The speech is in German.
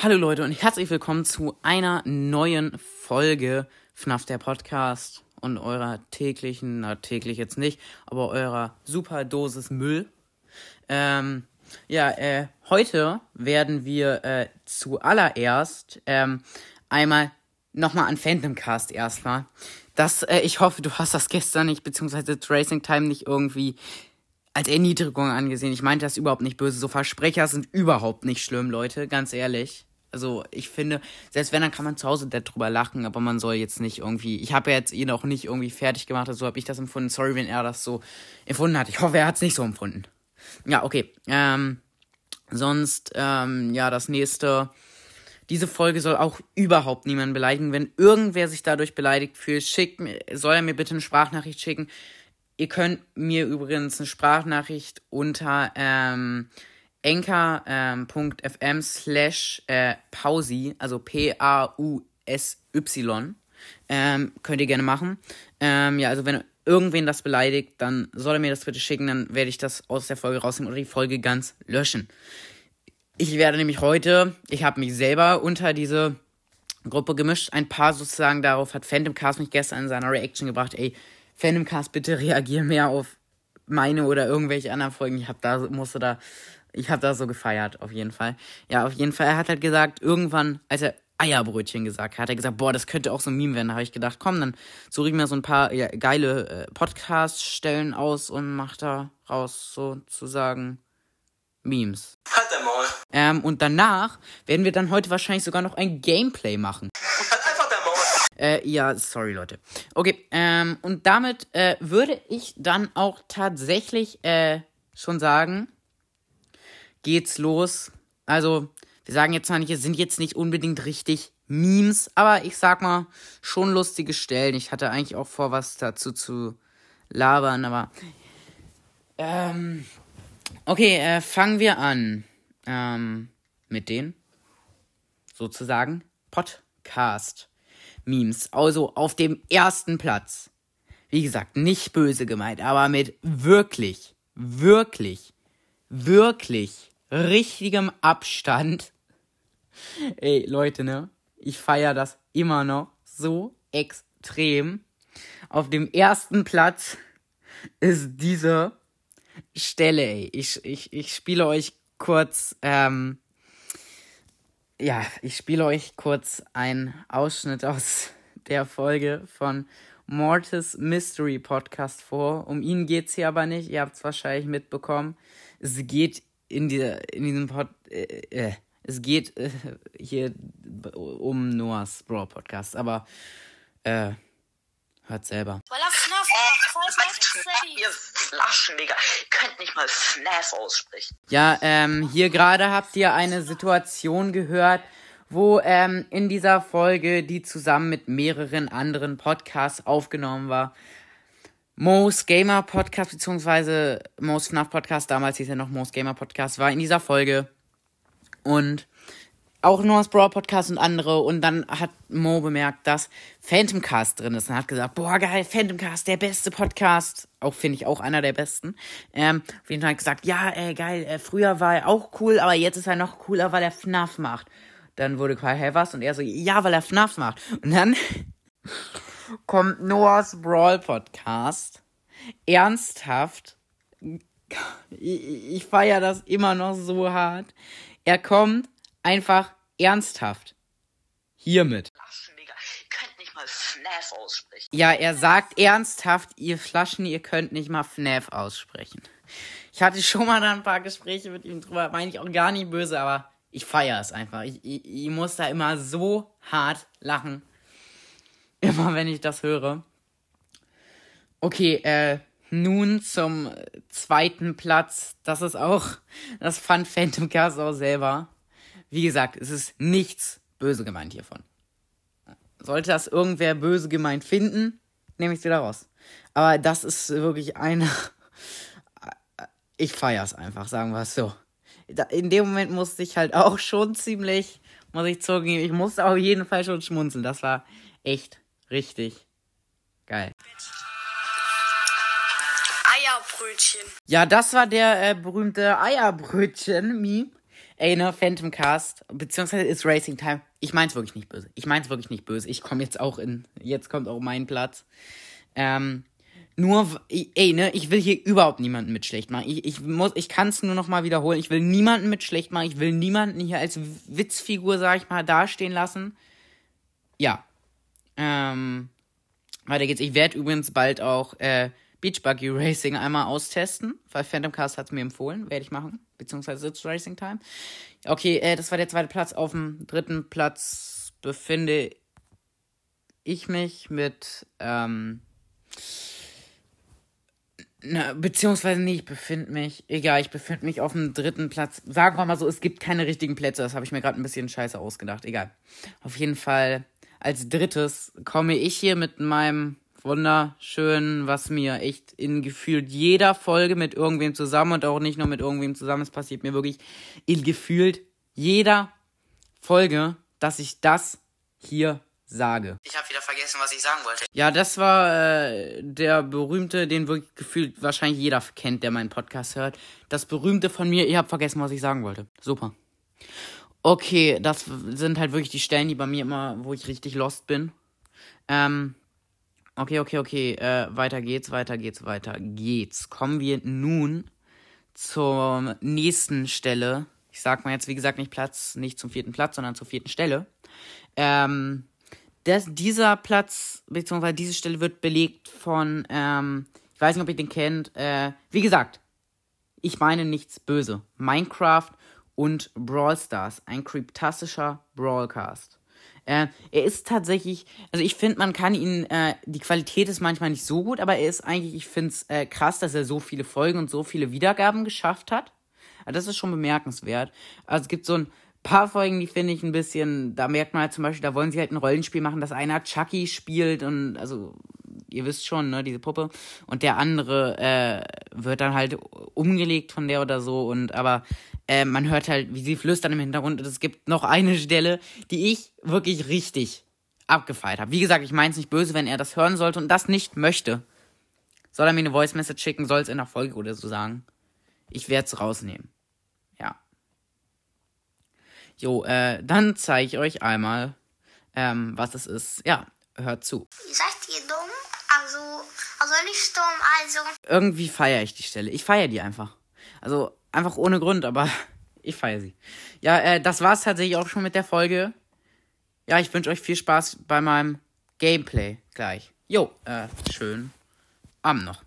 Hallo Leute und herzlich willkommen zu einer neuen Folge FNAF der Podcast und eurer täglichen, na täglich jetzt nicht, aber eurer super Dosis Müll. Ähm, ja, äh, heute werden wir äh, zuallererst ähm, einmal nochmal an Phantom Cast erstmal. Das, äh, ich hoffe, du hast das gestern nicht, beziehungsweise Tracing Time nicht irgendwie als Erniedrigung angesehen. Ich meinte das überhaupt nicht böse. So Versprecher sind überhaupt nicht schlimm, Leute, ganz ehrlich. Also ich finde, selbst wenn, dann kann man zu Hause darüber lachen, aber man soll jetzt nicht irgendwie. Ich habe ja jetzt ihn auch nicht irgendwie fertig gemacht, so habe ich das empfunden. Sorry, wenn er das so empfunden hat. Ich hoffe, er hat es nicht so empfunden. Ja, okay. Ähm, sonst, ähm, ja, das nächste. Diese Folge soll auch überhaupt niemanden beleidigen. Wenn irgendwer sich dadurch beleidigt fühlt, schickt soll er mir bitte eine Sprachnachricht schicken. Ihr könnt mir übrigens eine Sprachnachricht unter ähm, anchor.fm ähm, slash äh, pausi, also P-A-U-S-Y, ähm, könnt ihr gerne machen. Ähm, ja, also wenn irgendwen das beleidigt, dann soll er mir das bitte schicken, dann werde ich das aus der Folge rausnehmen oder die Folge ganz löschen. Ich werde nämlich heute, ich habe mich selber unter diese Gruppe gemischt, ein paar sozusagen, darauf hat Phantom Cast mich gestern in seiner Reaction gebracht, ey, Phantom Cast, bitte reagier mehr auf meine oder irgendwelche anderen Folgen. Ich hab da, musste da ich habe das so gefeiert, auf jeden Fall. Ja, auf jeden Fall. Er hat halt gesagt, irgendwann, als er Eierbrötchen gesagt hat, hat er gesagt, boah, das könnte auch so ein Meme werden. Da habe ich gedacht, komm, dann suche ich mir so ein paar ja, geile äh, Podcast-Stellen aus und mach da raus sozusagen Memes. Halt der Maul. Ähm, und danach werden wir dann heute wahrscheinlich sogar noch ein Gameplay machen. Halt einfach der Maul. Äh, ja, sorry, Leute. Okay, ähm, und damit äh, würde ich dann auch tatsächlich äh, schon sagen, geht's los. Also, wir sagen jetzt zwar nicht, es sind jetzt nicht unbedingt richtig Memes, aber ich sag mal, schon lustige Stellen. Ich hatte eigentlich auch vor, was dazu zu labern, aber. Ähm. Okay, äh, fangen wir an. Ähm, mit den sozusagen Podcast-Memes. Also auf dem ersten Platz. Wie gesagt, nicht böse gemeint, aber mit wirklich, wirklich, wirklich richtigem Abstand. Ey, Leute, ne? Ich feiere das immer noch so extrem. Auf dem ersten Platz ist diese Stelle, ey. Ich, ich, ich spiele euch kurz, ähm, ja, ich spiele euch kurz einen Ausschnitt aus der Folge von Mortis Mystery Podcast vor. Um ihn geht's hier aber nicht. Ihr habt es wahrscheinlich mitbekommen. Es geht in, dieser, in diesem Pod. Äh, äh, es geht äh, hier um Noahs Brawl Podcast, aber äh, hört selber. Weil er FNAF äh, Ihr Flaschen, Digga. Ihr könnt nicht mal FNAF aussprechen. Ja, ähm, hier gerade habt ihr eine Situation gehört, wo ähm, in dieser Folge, die zusammen mit mehreren anderen Podcasts aufgenommen war, Mo's Gamer Podcast, beziehungsweise Mo's FNAF Podcast, damals hieß er noch Mo's Gamer Podcast, war in dieser Folge. Und auch Noah's Brawl Podcast und andere. Und dann hat Mo bemerkt, dass Phantom Cast drin ist. Und hat gesagt, boah, geil, Phantom Cast, der beste Podcast. Auch finde ich auch einer der besten. Ähm, auf jeden Fall hat gesagt, ja, ey, geil, äh, früher war er auch cool, aber jetzt ist er noch cooler, weil er FNAF macht. Dann wurde quasi, hä, was? Und er so, ja, weil er FNAF macht. Und dann kommt Noahs Brawl Podcast. Ernsthaft. Ich, ich feiere das immer noch so hart. Er kommt einfach ernsthaft. Hiermit. Ja, er sagt ernsthaft, ihr Flaschen, ihr könnt nicht mal FNAF aussprechen. Ich hatte schon mal da ein paar Gespräche mit ihm drüber, meine ich auch gar nicht böse, aber ich feiere es einfach. Ich, ich, ich muss da immer so hart lachen. Immer wenn ich das höre. Okay, äh, nun zum zweiten Platz. Das ist auch, das fand Phantom Cast selber. Wie gesagt, es ist nichts böse gemeint hiervon. Sollte das irgendwer böse gemeint finden, nehme ich es wieder raus. Aber das ist wirklich eine. Ich feier's einfach, sagen wir es so. In dem Moment musste ich halt auch schon ziemlich, muss ich zugeben, ich musste auf jeden Fall schon schmunzeln. Das war echt Richtig. Geil. Eierbrötchen. Ja, das war der äh, berühmte Eierbrötchen-Meme. Ey, ne, Phantom Cast, beziehungsweise ist Racing Time. Ich mein's wirklich nicht böse. Ich mein's wirklich nicht böse. Ich komme jetzt auch in, jetzt kommt auch mein Platz. Ähm, nur, ey, ne, ich will hier überhaupt niemanden mit schlecht machen. Ich, ich muss, ich kann's nur noch mal wiederholen. Ich will niemanden mit schlecht machen. Ich will niemanden hier als Witzfigur, sag ich mal, dastehen lassen. Ja. Ähm, weiter geht's. Ich werde übrigens bald auch, äh, Beach Buggy Racing einmal austesten, weil Phantom Cast hat es mir empfohlen, werde ich machen, beziehungsweise Sitz Racing Time. Okay, äh, das war der zweite Platz. Auf dem dritten Platz befinde ich mich mit, ähm, na, beziehungsweise nicht, ich befinde mich, egal, ich befinde mich auf dem dritten Platz. Sagen wir mal so, es gibt keine richtigen Plätze, das habe ich mir gerade ein bisschen scheiße ausgedacht, egal. Auf jeden Fall, als drittes komme ich hier mit meinem wunderschön, was mir echt in gefühlt jeder Folge mit irgendwem zusammen und auch nicht nur mit irgendwem zusammen, es passiert mir wirklich in gefühlt jeder Folge, dass ich das hier sage. Ich habe wieder vergessen, was ich sagen wollte. Ja, das war äh, der berühmte, den wirklich gefühlt wahrscheinlich jeder kennt, der meinen Podcast hört. Das berühmte von mir, ich habe vergessen, was ich sagen wollte. Super. Okay, das sind halt wirklich die Stellen, die bei mir immer, wo ich richtig lost bin. Ähm, Okay, okay, okay. Äh, weiter geht's, weiter geht's, weiter geht's. Kommen wir nun zur nächsten Stelle. Ich sag mal jetzt, wie gesagt, nicht Platz, nicht zum vierten Platz, sondern zur vierten Stelle. Ähm, das, dieser Platz, beziehungsweise diese Stelle wird belegt von, ähm, ich weiß nicht, ob ihr den kennt. Äh, wie gesagt, ich meine nichts böse. Minecraft und Brawl Stars, ein kryptastischer Brawlcast. Äh, er ist tatsächlich, also ich finde, man kann ihn, äh, die Qualität ist manchmal nicht so gut, aber er ist eigentlich, ich finde es äh, krass, dass er so viele Folgen und so viele Wiedergaben geschafft hat. Also das ist schon bemerkenswert. Also es gibt so ein paar Folgen, die finde ich ein bisschen, da merkt man halt zum Beispiel, da wollen sie halt ein Rollenspiel machen, dass einer Chucky spielt und also ihr wisst schon, ne, diese Puppe. Und der andere äh, wird dann halt umgelegt von der oder so. Und aber äh, man hört halt, wie sie flüstern im Hintergrund. Und es gibt noch eine Stelle, die ich wirklich richtig abgefeiert habe. Wie gesagt, ich meine es nicht böse, wenn er das hören sollte und das nicht möchte. Soll er mir eine Voice Message schicken, soll es in der Folge oder so sagen. Ich werde es rausnehmen. Ja. Jo, äh, dann zeige ich euch einmal, ähm, was es ist. Ja, hört zu. Seid ihr dumm? Also, also nicht dumm, also. Irgendwie feiere ich die Stelle. Ich feiere die einfach. Also, einfach ohne Grund, aber ich feiere sie. Ja, äh, das war's tatsächlich auch schon mit der Folge. Ja, ich wünsche euch viel Spaß bei meinem Gameplay gleich. Jo, äh, schön Abend noch.